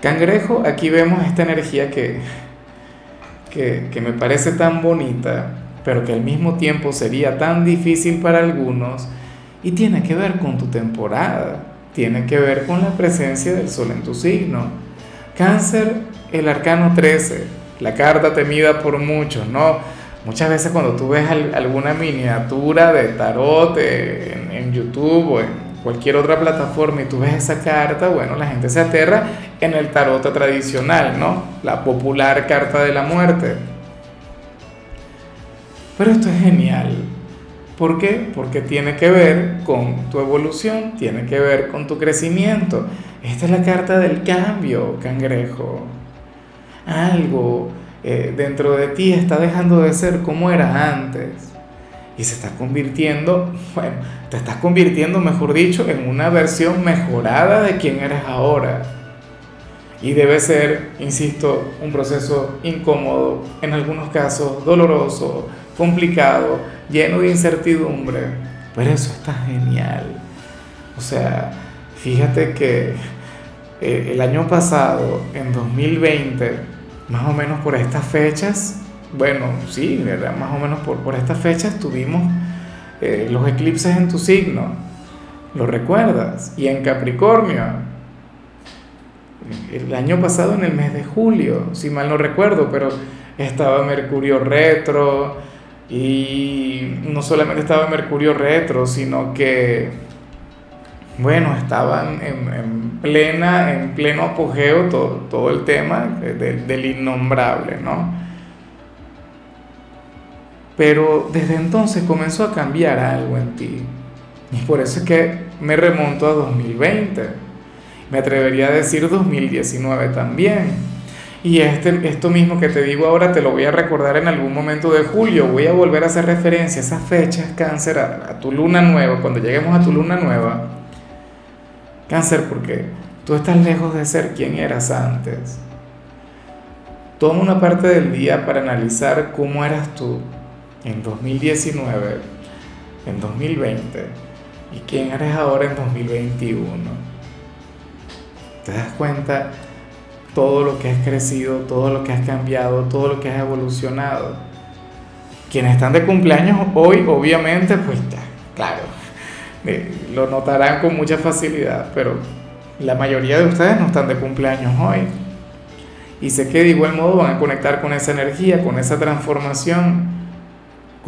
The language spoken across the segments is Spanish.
Cangrejo, aquí vemos esta energía que, que, me parece tan bonita, pero que al mismo tiempo sería tan difícil para algunos, y tiene que ver con tu temporada, tiene que ver con la presencia del sol en tu signo. Cáncer, el arcano 13, la carta temida por muchos, ¿no? Muchas veces cuando tú ves alguna miniatura de tarot en, en YouTube o en cualquier otra plataforma y tú ves esa carta, bueno, la gente se aterra en el tarot tradicional, ¿no? La popular carta de la muerte. Pero esto es genial. ¿Por qué? Porque tiene que ver con tu evolución, tiene que ver con tu crecimiento. Esta es la carta del cambio, cangrejo. Algo eh, dentro de ti está dejando de ser como era antes y se está convirtiendo, bueno, te estás convirtiendo, mejor dicho, en una versión mejorada de quien eres ahora. Y debe ser, insisto, un proceso incómodo, en algunos casos doloroso, complicado, lleno de incertidumbre. Pero eso está genial. O sea, fíjate que eh, el año pasado, en 2020, más o menos por estas fechas, bueno, sí, más o menos por, por estas fechas tuvimos eh, los eclipses en tu signo, ¿lo recuerdas? Y en Capricornio, el año pasado en el mes de julio, si mal no recuerdo, pero estaba Mercurio retro y no solamente estaba Mercurio retro, sino que, bueno, estaban en, plena, en pleno apogeo todo, todo el tema del innombrable, ¿no? Pero desde entonces comenzó a cambiar algo en ti. Y por eso es que me remonto a 2020. Me atrevería a decir 2019 también. Y este, esto mismo que te digo ahora te lo voy a recordar en algún momento de julio. Voy a volver a hacer referencia a esas fechas, cáncer, a, tu luna nueva, cuando lleguemos a tu luna nueva. Cáncer, porque tú estás lejos de ser quien eras antes. Toma una parte del día para analizar cómo eras tú en 2019, en 2020 y quién eres ahora en 2021. ¿Te das cuenta todo lo que has crecido, todo lo que has cambiado, todo lo que has evolucionado? Quienes están de cumpleaños hoy, obviamente, pues ya, claro, eh, lo notarán con mucha facilidad, pero la mayoría de ustedes no están de cumpleaños hoy. Y sé que de igual modo van a conectar con esa energía, con esa transformación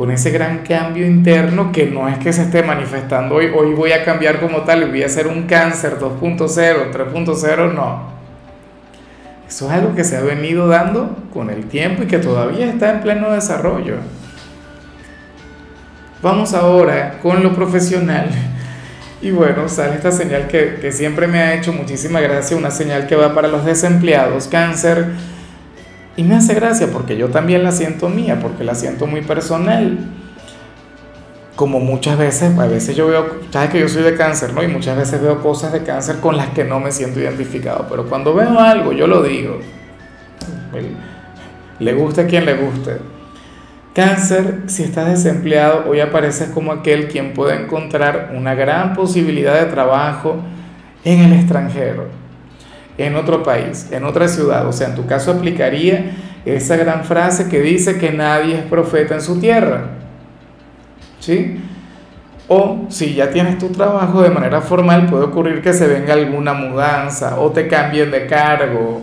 con ese gran cambio interno que no es que se esté manifestando hoy, hoy voy a cambiar como tal, voy a hacer un cáncer 2.0, 3.0, no. Eso es algo que se ha venido dando con el tiempo y que todavía está en pleno desarrollo. Vamos ahora con lo profesional. Y bueno, sale esta señal que, que siempre me ha hecho muchísima gracia, una señal que va para los desempleados, cáncer y me hace gracia porque yo también la siento mía, porque la siento muy personal. Como muchas veces, a veces yo veo, sabes que yo soy de cáncer, ¿no? Y muchas veces veo cosas de cáncer con las que no me siento identificado. Pero cuando veo algo, yo lo digo. Le guste a quien le guste. Cáncer, si estás desempleado, hoy apareces como aquel quien puede encontrar una gran posibilidad de trabajo en el extranjero en otro país, en otra ciudad. O sea, en tu caso aplicaría esa gran frase que dice que nadie es profeta en su tierra. ¿Sí? O si ya tienes tu trabajo de manera formal, puede ocurrir que se venga alguna mudanza o te cambien de cargo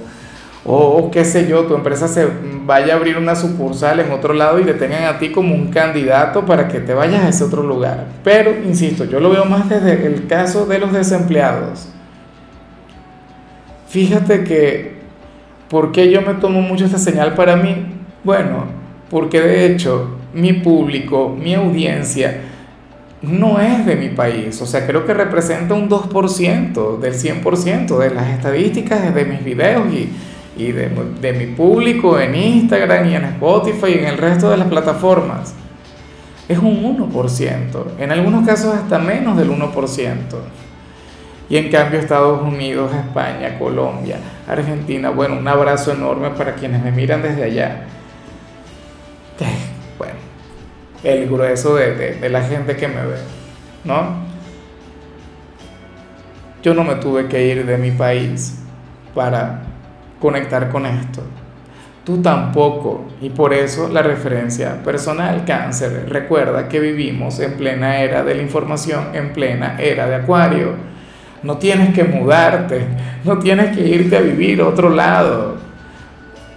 o, qué sé yo, tu empresa se vaya a abrir una sucursal en otro lado y te tengan a ti como un candidato para que te vayas a ese otro lugar. Pero, insisto, yo lo veo más desde el caso de los desempleados. Fíjate que, ¿por qué yo me tomo mucho esta señal para mí? Bueno, porque de hecho mi público, mi audiencia, no es de mi país. O sea, creo que representa un 2% del 100% de las estadísticas de mis videos y, y de, de mi público en Instagram y en Spotify y en el resto de las plataformas es un 1%, en algunos casos hasta menos del 1%. Y en cambio Estados Unidos, España, Colombia, Argentina, bueno, un abrazo enorme para quienes me miran desde allá. Bueno, el grueso de, la gente que me ve, ¿no? Yo no me tuve que ir de mi país para conectar con esto. Tú tampoco. Y por eso la referencia personal, cáncer. Recuerda que vivimos en plena era de la información, en plena era de acuario. No tienes que mudarte, no tienes que irte a vivir a otro lado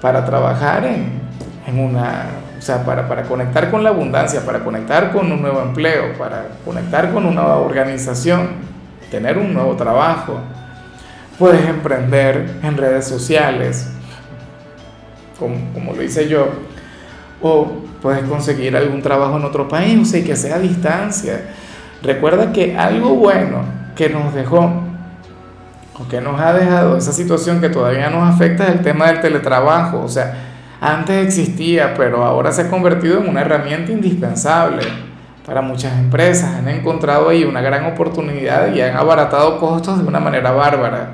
para trabajar en, en una, o sea, para, para conectar con la abundancia, para conectar con un nuevo empleo, para conectar con una organización, tener un nuevo trabajo. Puedes emprender en redes sociales, como, lo hice yo, o puedes conseguir algún trabajo en otro país, o sea, que sea a distancia. Recuerda que algo bueno que nos dejó, o que nos ha dejado esa situación que todavía nos afecta es el tema del teletrabajo. O sea, antes existía, pero ahora se ha convertido en una herramienta indispensable para muchas empresas. Han encontrado ahí una gran oportunidad y han abaratado costos de una manera bárbara.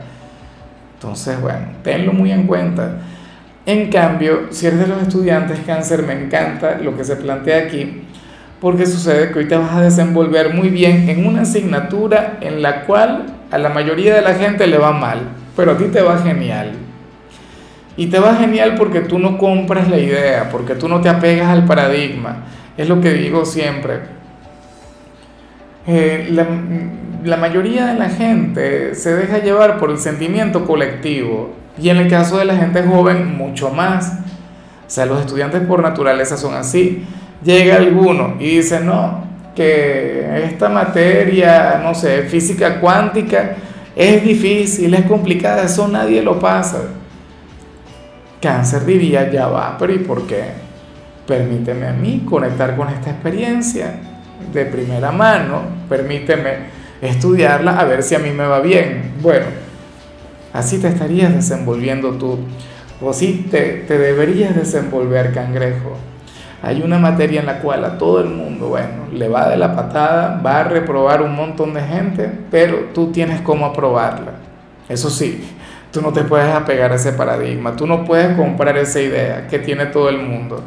Entonces, bueno, tenlo muy en cuenta. En cambio, si eres de los estudiantes cáncer, me encanta lo que se plantea aquí, porque sucede que hoy te vas a desenvolver muy bien en una asignatura en la cual a la mayoría de la gente le va mal, pero a ti te va genial. Y te va genial porque tú no compras la idea, porque tú no te apegas al paradigma. Es lo que digo siempre. Eh, la, la mayoría de la gente se deja llevar por el sentimiento colectivo y en el caso de la gente joven, mucho más. O sea, los estudiantes por naturaleza son así. Llega alguno y dice, no, que esta materia, no sé, física cuántica, es difícil, es complicada, eso nadie lo pasa. Cáncer diría, ya va, pero ¿y por qué? Permíteme a mí conectar con esta experiencia de primera mano, permíteme estudiarla a ver si a mí me va bien. Bueno, Así te estarías desenvolviendo tú, o así te, deberías desenvolver, cangrejo. Hay una materia en la cual a todo el mundo, bueno, le va de la patada, va a reprobar un montón de gente, pero tú tienes cómo aprobarla. Eso sí, tú no te puedes apegar a ese paradigma, tú no puedes comprar esa idea que tiene todo el mundo.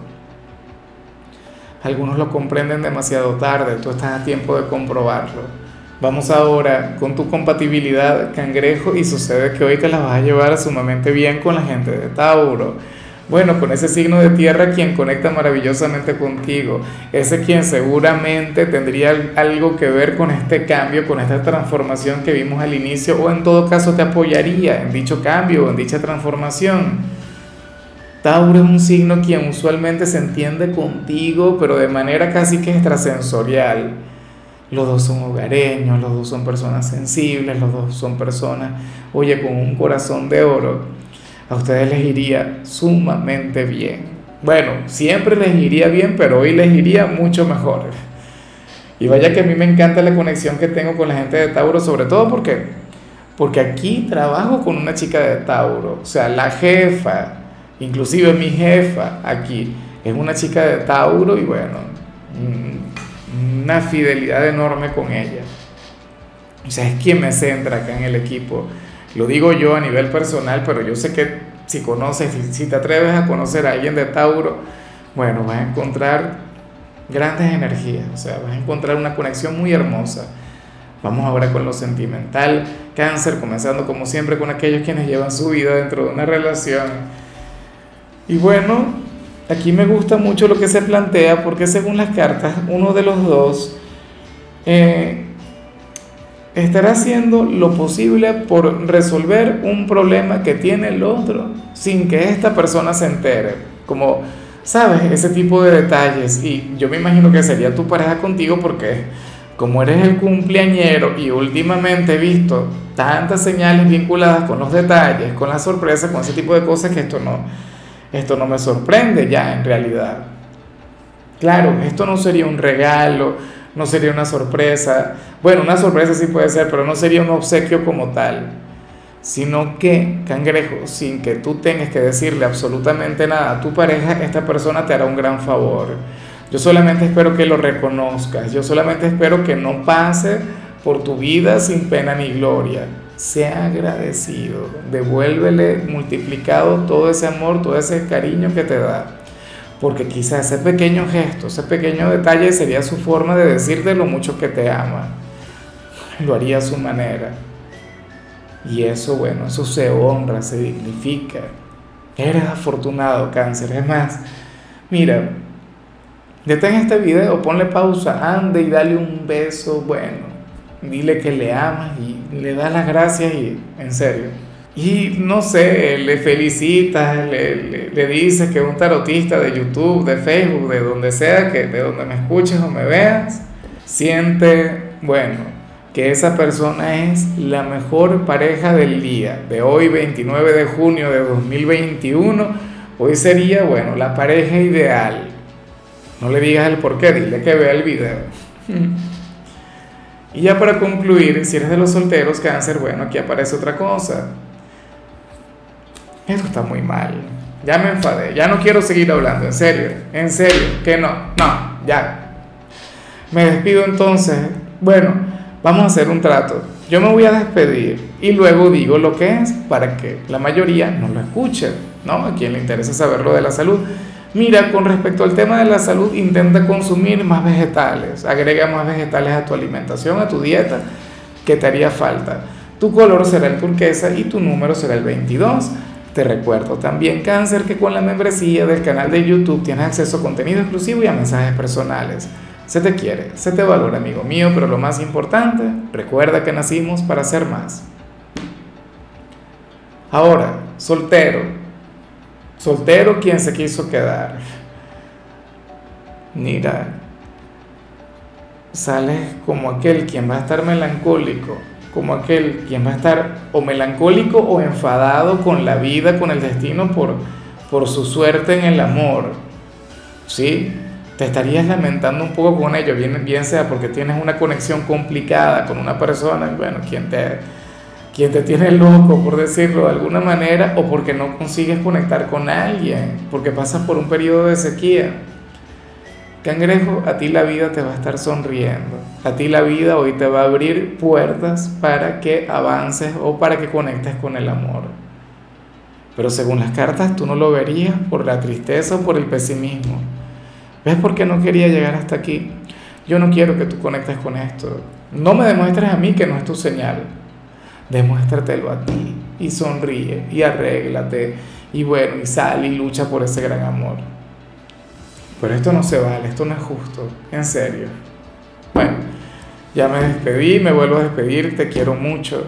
Algunos lo comprenden demasiado tarde, tú estás a tiempo de comprobarlo. Vamos ahora con tu compatibilidad cangrejo y sucede que hoy te la vas a llevar sumamente bien con la gente de Tauro. Bueno, con ese signo de tierra quien conecta maravillosamente contigo, ese quien seguramente tendría algo que ver con este cambio, con esta transformación que vimos al inicio, o en todo caso te apoyaría en dicho cambio en dicha transformación. Tauro es un signo quien usualmente se entiende contigo, pero de manera casi que extrasensorial. Los dos son hogareños, los dos son personas sensibles, los dos son personas, oye, con un corazón de oro, a ustedes les iría sumamente bien. Bueno, siempre les iría bien, pero hoy les iría mucho mejor. Y vaya que a mí me encanta la conexión que tengo con la gente de Tauro, sobre todo porque, porque aquí trabajo con una chica de Tauro, o sea, la jefa, inclusive mi jefa aquí, es una chica de Tauro y bueno, mm, una fidelidad enorme con ella. O sea, es quien me centra acá en el equipo. Lo digo yo a nivel personal, pero yo sé que si conoces, si te atreves a conocer a alguien de Tauro, bueno, vas a encontrar grandes energías, o sea, vas a encontrar una conexión muy hermosa. Vamos ahora con lo sentimental, cáncer, comenzando como siempre con aquellos quienes llevan su vida dentro de una relación. Y bueno, Aquí me gusta mucho lo que se plantea porque según las cartas, uno de los dos eh, estará haciendo lo posible por resolver un problema que tiene el otro sin que esta persona se entere. Como, ¿sabes? Ese tipo de detalles. Y yo me imagino que sería tu pareja contigo porque como eres el cumpleañero y últimamente he visto tantas señales vinculadas con los detalles, con la sorpresa, con ese tipo de cosas que esto no esto no me sorprende ya en realidad. Claro, esto no sería un regalo, no sería una sorpresa. Bueno, una sorpresa sí puede ser, pero no sería un obsequio como tal. sino que, cangrejo, sin que tú tengas que decirle absolutamente nada a tu pareja, esta persona te hará un gran favor. Yo solamente espero que lo reconozcas, yo solamente espero que no pase por tu vida sin pena ni gloria. Sea agradecido, devuélvele multiplicado todo ese amor, todo ese cariño que te da. Porque quizás ese pequeño gesto, ese pequeño detalle sería su forma de decirte lo mucho que te ama. Lo haría a su manera. Y eso, bueno, eso se honra, se dignifica. Eres afortunado, cáncer. Es más, mira, detén este video, ponle pausa, ande y dale un beso, bueno, dile que le amas y le das las gracias y, en serio. Y no sé, le felicitas, le, le, dices que un tarotista de YouTube, de Facebook, de donde sea, que de donde me escuches o me veas, siente, bueno, que esa persona es la mejor pareja del día, de hoy 29 de junio de 2021, hoy sería, bueno, la pareja ideal. No le digas el por qué, dile que vea el video. y ya para concluir, si eres de los solteros, cáncer, bueno, aquí aparece otra cosa. Esto está muy mal. Ya me enfadé, ya no quiero seguir hablando, en serio, en serio, que no, no, ya. Me despido entonces. Bueno, vamos a hacer un trato. Yo me voy a despedir y luego digo lo que es para que la mayoría no lo escuche, ¿no? A quien le interesa saber lo de la salud. Mira, con respecto al tema de la salud, intenta consumir más vegetales, agrega más vegetales a tu alimentación, a tu dieta, que te haría falta. Tu color será el turquesa y tu número será el 22. Te recuerdo también, cáncer, que con la membresía del canal de YouTube tienes acceso a contenido exclusivo y a mensajes personales. Se te quiere, se te valora, amigo mío, pero lo más importante, recuerda que nacimos para ser más. Ahora, soltero. Soltero quien se quiso quedar. Mira, sales como aquel quien va a estar melancólico, como aquel quien va a estar o melancólico o enfadado con la vida, con el destino por, por su suerte en el amor. ¿Sí? te estarías lamentando un poco con ello, bien, bien sea porque tienes una conexión complicada con una persona, bueno, quien te, quien te tiene loco, por decirlo de alguna manera, o porque no consigues conectar con alguien, porque pasas por un periodo de sequía. Cangrejo, a ti la vida te va a estar sonriendo, a ti la vida hoy te va a abrir puertas para que avances o para que conectes con el amor. Pero según las cartas tú no lo verías por la tristeza o por el pesimismo. ¿Ves por qué no quería llegar hasta aquí? Yo no quiero que tú conectes con esto. No me demuestres a mí que no es tu señal. Demuéstratelo a ti y sonríe y arréglate y bueno, y sal y lucha por ese gran amor. Pero esto no se vale, esto no es justo, en serio. Bueno, ya me despedí, me vuelvo a despedir, te quiero mucho,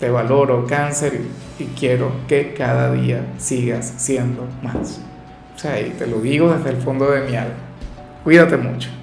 te valoro, cáncer, y quiero que cada día sigas siendo más. O sea, y te lo digo desde el fondo de mi alma. Cuídate mucho.